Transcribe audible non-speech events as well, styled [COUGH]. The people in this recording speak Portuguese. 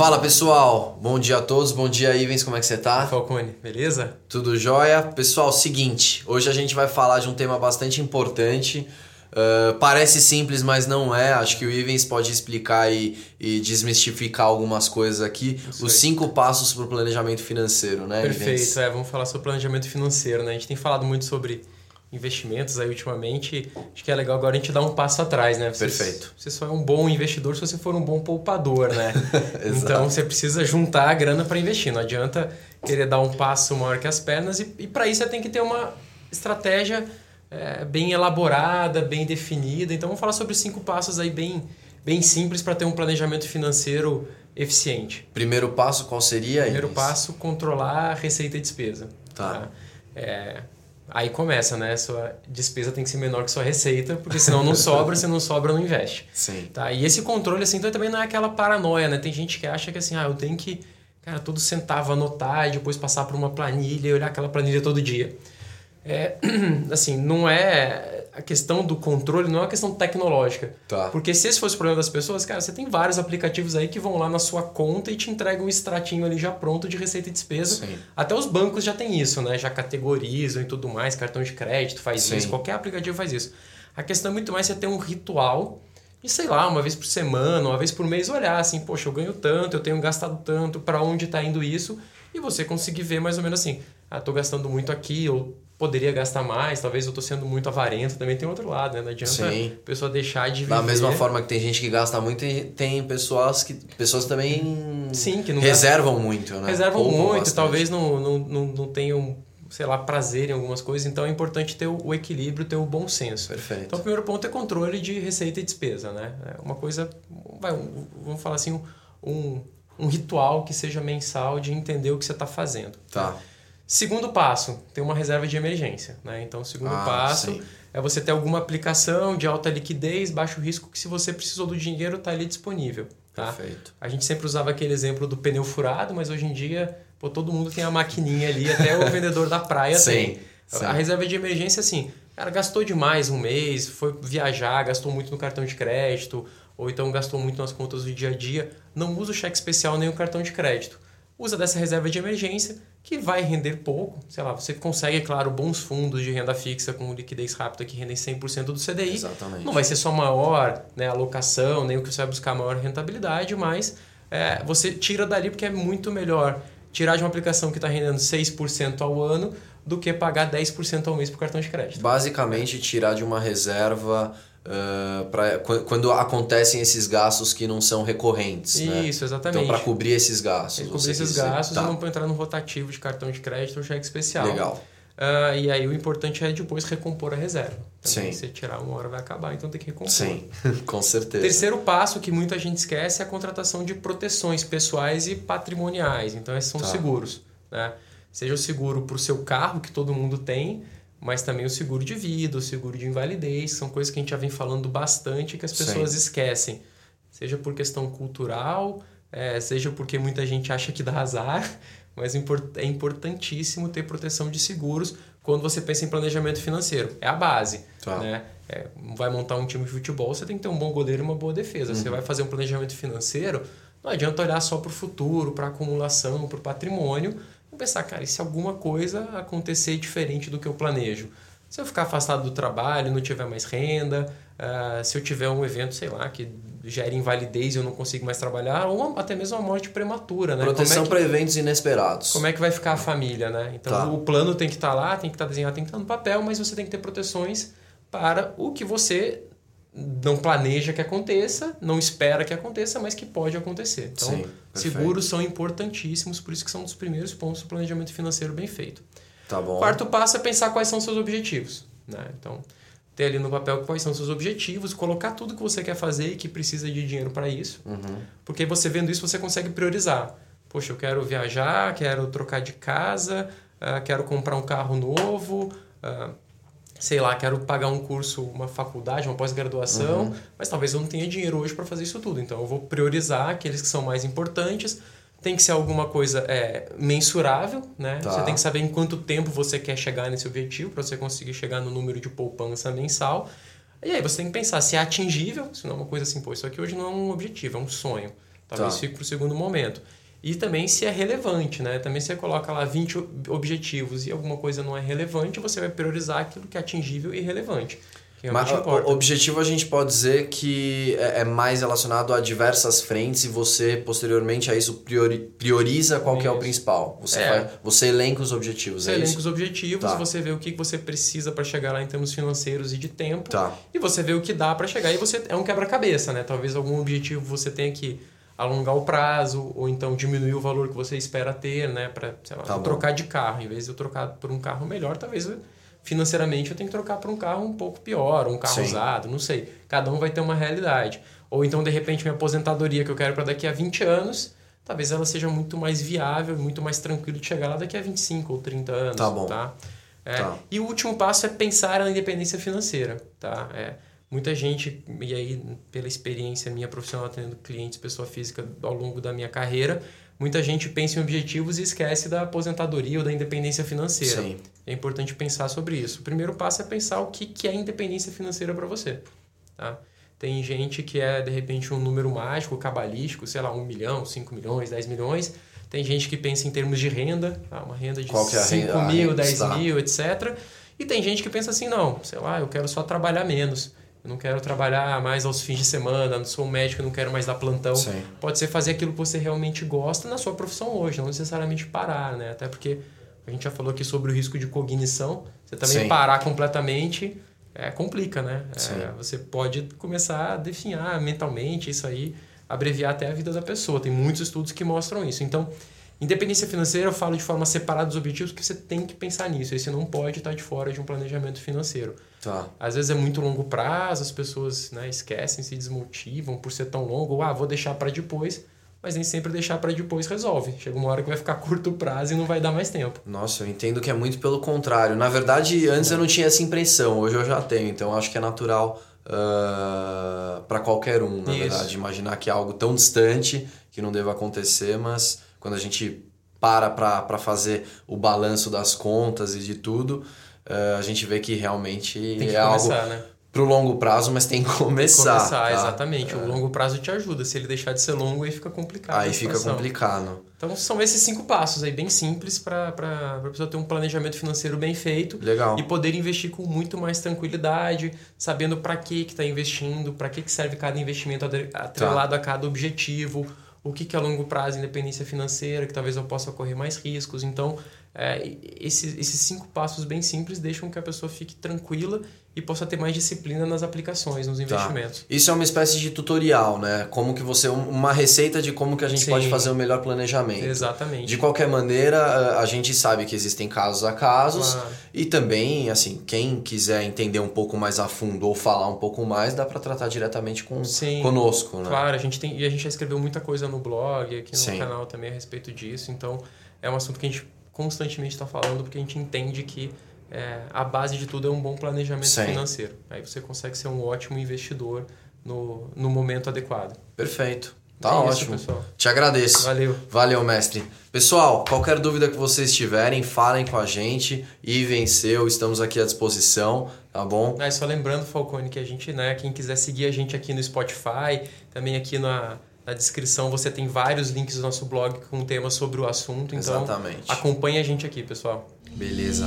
Fala pessoal, bom dia a todos, bom dia Ivens, como é que você tá? Falcone, beleza? Tudo jóia? Pessoal, seguinte, hoje a gente vai falar de um tema bastante importante. Uh, parece simples, mas não é. Acho que o Ivens pode explicar e, e desmistificar algumas coisas aqui. Isso Os aí. cinco passos para o planejamento financeiro, né? Perfeito, é, vamos falar sobre planejamento financeiro, né? A gente tem falado muito sobre investimentos aí ultimamente, acho que é legal agora a gente dar um passo atrás, né? Você, Perfeito. Você só é um bom investidor se você for um bom poupador, né? [LAUGHS] então você precisa juntar a grana para investir. Não adianta querer dar um passo maior que as pernas e, e para isso você tem que ter uma estratégia é, bem elaborada, bem definida. Então vamos falar sobre cinco passos aí bem, bem simples para ter um planejamento financeiro eficiente. Primeiro passo qual seria? Primeiro passo, controlar a receita e despesa. Tá. tá? É, Aí começa, né? Sua despesa tem que ser menor que sua receita, porque senão não sobra, se não sobra, não investe. Sim. Tá? E esse controle, assim, então também não é aquela paranoia, né? Tem gente que acha que assim, ah, eu tenho que, cara, todo centavo anotar e depois passar por uma planilha e olhar aquela planilha todo dia. É, [CLEARS THROAT] assim, não é a questão do controle não é uma questão tecnológica. Tá. Porque se esse fosse o problema das pessoas, cara, você tem vários aplicativos aí que vão lá na sua conta e te entregam um extratinho ali já pronto de receita e despesa. Sim. Até os bancos já tem isso, né? Já categorizam e tudo mais, cartão de crédito faz Sim. isso, qualquer aplicativo faz isso. A questão é muito mais você ter um ritual e sei lá, uma vez por semana, uma vez por mês olhar assim, poxa, eu ganho tanto, eu tenho gastado tanto, para onde está indo isso? E você conseguir ver mais ou menos assim, ah, tô gastando muito aqui, ou poderia gastar mais, talvez eu tô sendo muito avarento, também tem outro lado, né? Não adianta Sim. a pessoa deixar de viver. Da mesma forma que tem gente que gasta muito, tem pessoas que pessoas também Sim, que não reservam gastam, muito, né? Reservam muito, bastante. talvez não, não, não, não tenham sei lá, prazer em algumas coisas, então é importante ter o equilíbrio, ter o bom senso. Perfeito. Então, o primeiro ponto é controle de receita e despesa, né? É uma coisa, vai, vamos falar assim, um, um ritual que seja mensal de entender o que você está fazendo. Tá. Segundo passo, ter uma reserva de emergência. Né? Então, o segundo ah, passo sim. é você ter alguma aplicação de alta liquidez, baixo risco, que se você precisou do dinheiro, está ali disponível. Tá? Perfeito. A gente sempre usava aquele exemplo do pneu furado, mas hoje em dia pô, todo mundo tem a maquininha ali, até o [LAUGHS] vendedor da praia sim, tem. Sim. A reserva de emergência, assim, cara, gastou demais um mês, foi viajar, gastou muito no cartão de crédito, ou então gastou muito nas contas do dia a dia, não usa o cheque especial nem o cartão de crédito usa dessa reserva de emergência, que vai render pouco. Sei lá, você consegue, é claro, bons fundos de renda fixa com liquidez rápida que rendem 100% do CDI. Exatamente. Não vai ser só maior né, alocação, nem o que você vai buscar maior rentabilidade, mas é, você tira dali porque é muito melhor tirar de uma aplicação que está rendendo 6% ao ano do que pagar 10% ao mês por cartão de crédito. Basicamente, tirar de uma reserva Uh, pra, quando acontecem esses gastos que não são recorrentes. Né? Isso, né? exatamente. Então, para cobrir esses gastos. Cobrir esses gastos tá. e não entrar no rotativo de cartão de crédito ou cheque especial. Legal. Uh, e aí o importante é depois recompor a reserva. Sim. Se você tirar uma hora vai acabar, então tem que recompor. Sim, [LAUGHS] com certeza. Terceiro passo que muita gente esquece é a contratação de proteções pessoais e patrimoniais. Então esses são tá. seguros. Né? Seja o seguro para o seu carro, que todo mundo tem, mas também o seguro de vida, o seguro de invalidez, são coisas que a gente já vem falando bastante que as pessoas Sim. esquecem. Seja por questão cultural, é, seja porque muita gente acha que dá azar, [LAUGHS] mas é importantíssimo ter proteção de seguros quando você pensa em planejamento financeiro. É a base. Tá. Né? É, vai montar um time de futebol, você tem que ter um bom goleiro e uma boa defesa. Uhum. Você vai fazer um planejamento financeiro, não adianta olhar só para o futuro, para acumulação, para o patrimônio, pensar, cara, e se alguma coisa acontecer diferente do que eu planejo? Se eu ficar afastado do trabalho, não tiver mais renda, uh, se eu tiver um evento, sei lá, que gere invalidez e eu não consigo mais trabalhar, ou até mesmo uma morte prematura, né? Proteção é para eventos inesperados. Como é que vai ficar a família, né? Então tá. o plano tem que estar tá lá, tem que estar tá desenhado, tem que estar tá no papel, mas você tem que ter proteções para o que você não planeja que aconteça, não espera que aconteça, mas que pode acontecer. Então, Sim, seguros são importantíssimos, por isso que são um dos primeiros pontos do planejamento financeiro bem feito. Tá bom. Quarto passo é pensar quais são seus objetivos. Né? Então, ter ali no papel quais são seus objetivos, colocar tudo que você quer fazer e que precisa de dinheiro para isso. Uhum. Porque você vendo isso, você consegue priorizar. Poxa, eu quero viajar, quero trocar de casa, uh, quero comprar um carro novo, uh, sei lá, quero pagar um curso, uma faculdade, uma pós-graduação, uhum. mas talvez eu não tenha dinheiro hoje para fazer isso tudo. Então eu vou priorizar aqueles que são mais importantes. Tem que ser alguma coisa é, mensurável, né? Tá. Você tem que saber em quanto tempo você quer chegar nesse objetivo para você conseguir chegar no número de poupança mensal. E aí você tem que pensar se é atingível, se não é uma coisa assim, pô, isso aqui hoje não é um objetivo, é um sonho. Talvez Tá. fique para o segundo momento. E também se é relevante, né? Também você coloca lá 20 ob- objetivos e alguma coisa não é relevante, você vai priorizar aquilo que é atingível e relevante. Que Mas o- importa. o objetivo a gente pode dizer que é é mais relacionado a diversas frentes e você, posteriormente a isso, priori- prioriza qual que é o Isso. principal. Você, É. faz- você elenca os objetivos, Você é elenca isso? os objetivos, Tá. você vê o que você precisa para chegar lá em termos financeiros e de tempo. Tá. E você vê o que dá para chegar. E você é um quebra-cabeça, né? Talvez algum objetivo você tenha que alongar o prazo ou então diminuir o valor que você espera ter, né? Para Tá trocar de carro. Em vez de eu trocar por um carro melhor, talvez eu- financeiramente eu tenho que trocar por um carro um pouco pior, um carro Sim. usado, não sei. Cada um vai ter uma realidade. Ou então, de repente, minha aposentadoria que eu quero para daqui a 20 anos, talvez ela seja muito mais viável, muito mais tranquilo de chegar lá daqui a 25 ou 30 anos. Tá bom. Tá? É, Tá. E o último passo é pensar na independência financeira, tá? É, muita gente, e aí pela experiência minha profissional atendendo clientes, pessoa física ao longo da minha carreira, muita gente pensa em objetivos e esquece da aposentadoria ou da independência financeira. Sim. É importante pensar sobre isso. O primeiro passo é pensar o que, que é independência financeira para você, tá? Tem gente que é, de repente, um número mágico, cabalístico, sei lá, 1 milhão, 5 milhões, 10 milhões. Tem gente que pensa em termos de renda, tá? uma renda de Qual que é a 5 renda? A mil, renda, 10 tá. mil, etc. E tem gente que pensa assim, não, sei lá, eu quero só trabalhar menos. Eu não quero trabalhar mais aos fins de semana, não sou médico, não quero mais dar plantão. Sim. Pode ser fazer aquilo que você realmente gosta na sua profissão hoje, não necessariamente parar, né? Até porque a gente já falou aqui sobre o risco de cognição. Você também Sim. parar completamente é, complica, né? É, você pode começar a definhar mentalmente isso aí, abreviar até a vida da pessoa. Tem muitos estudos que mostram isso. Então, independência financeira eu falo de forma separada dos objetivos, que você tem que pensar nisso. Aí você não pode estar de fora de um planejamento financeiro. Tá. Às vezes é muito longo prazo, as pessoas né, esquecem, se desmotivam por ser tão longo, ou ah, vou deixar para depois, mas nem sempre deixar para depois resolve. Chega uma hora que vai ficar [LAUGHS] curto prazo e não vai dar mais tempo. Nossa, eu entendo que é muito pelo contrário. Na verdade, antes eu não tinha essa impressão, hoje eu já tenho, então acho que é natural para qualquer um, na Isso. verdade. Imaginar que é algo tão distante que não deva acontecer, mas quando a gente para para fazer o balanço das contas e de tudo, eh, a gente vê que realmente Tem que é começar, algo né? pro longo prazo, mas tem que começar. Começar, tá? exatamente. O longo prazo te ajuda. Se ele deixar de ser longo, aí fica complicado. Aí fica complicado. Então são esses cinco passos aí, bem simples, para a pessoa ter um planejamento financeiro bem feito. Legal. E poder investir com muito mais tranquilidade, sabendo para que está investindo, para que, que serve cada investimento ade- atrelado a cada objetivo, o que, que é a longo prazo, independência financeira, que talvez eu possa correr mais riscos. Então, é, esses, esses cinco passos bem simples deixam que a pessoa fique tranquila e possa ter mais disciplina nas aplicações, nos Tá. investimentos. Isso é uma espécie de tutorial, né? Como que você. Uma receita de como que a gente Sim. pode fazer o melhor planejamento. Exatamente. De qualquer maneira, a- a gente sabe que existem casos a casos. Claro. E também, assim, quem quiser entender um pouco mais a fundo ou falar um pouco mais, dá para tratar diretamente com, Sim. conosco, né? Claro, a gente tem e a gente já escreveu muita coisa no blog, aqui no Sim. canal também a respeito disso. Então, é um assunto que a gente constantemente está falando porque a gente entende que é, a base de tudo é um bom planejamento Sim. financeiro. Aí você consegue ser um ótimo investidor no, no momento adequado. Perfeito. Tá É isso, ótimo. pessoal. Te agradeço. Valeu. Valeu, mestre. Pessoal, qualquer dúvida que vocês tiverem, falem com a gente. E venceu, estamos aqui à disposição, tá bom? Ah, e só lembrando, Falcone, que a gente, né, quem quiser seguir a gente aqui no Spotify, também aqui na, na descrição você tem vários links do nosso blog com temas sobre o assunto. Então, Exatamente. acompanhe a gente aqui, pessoal. Beleza.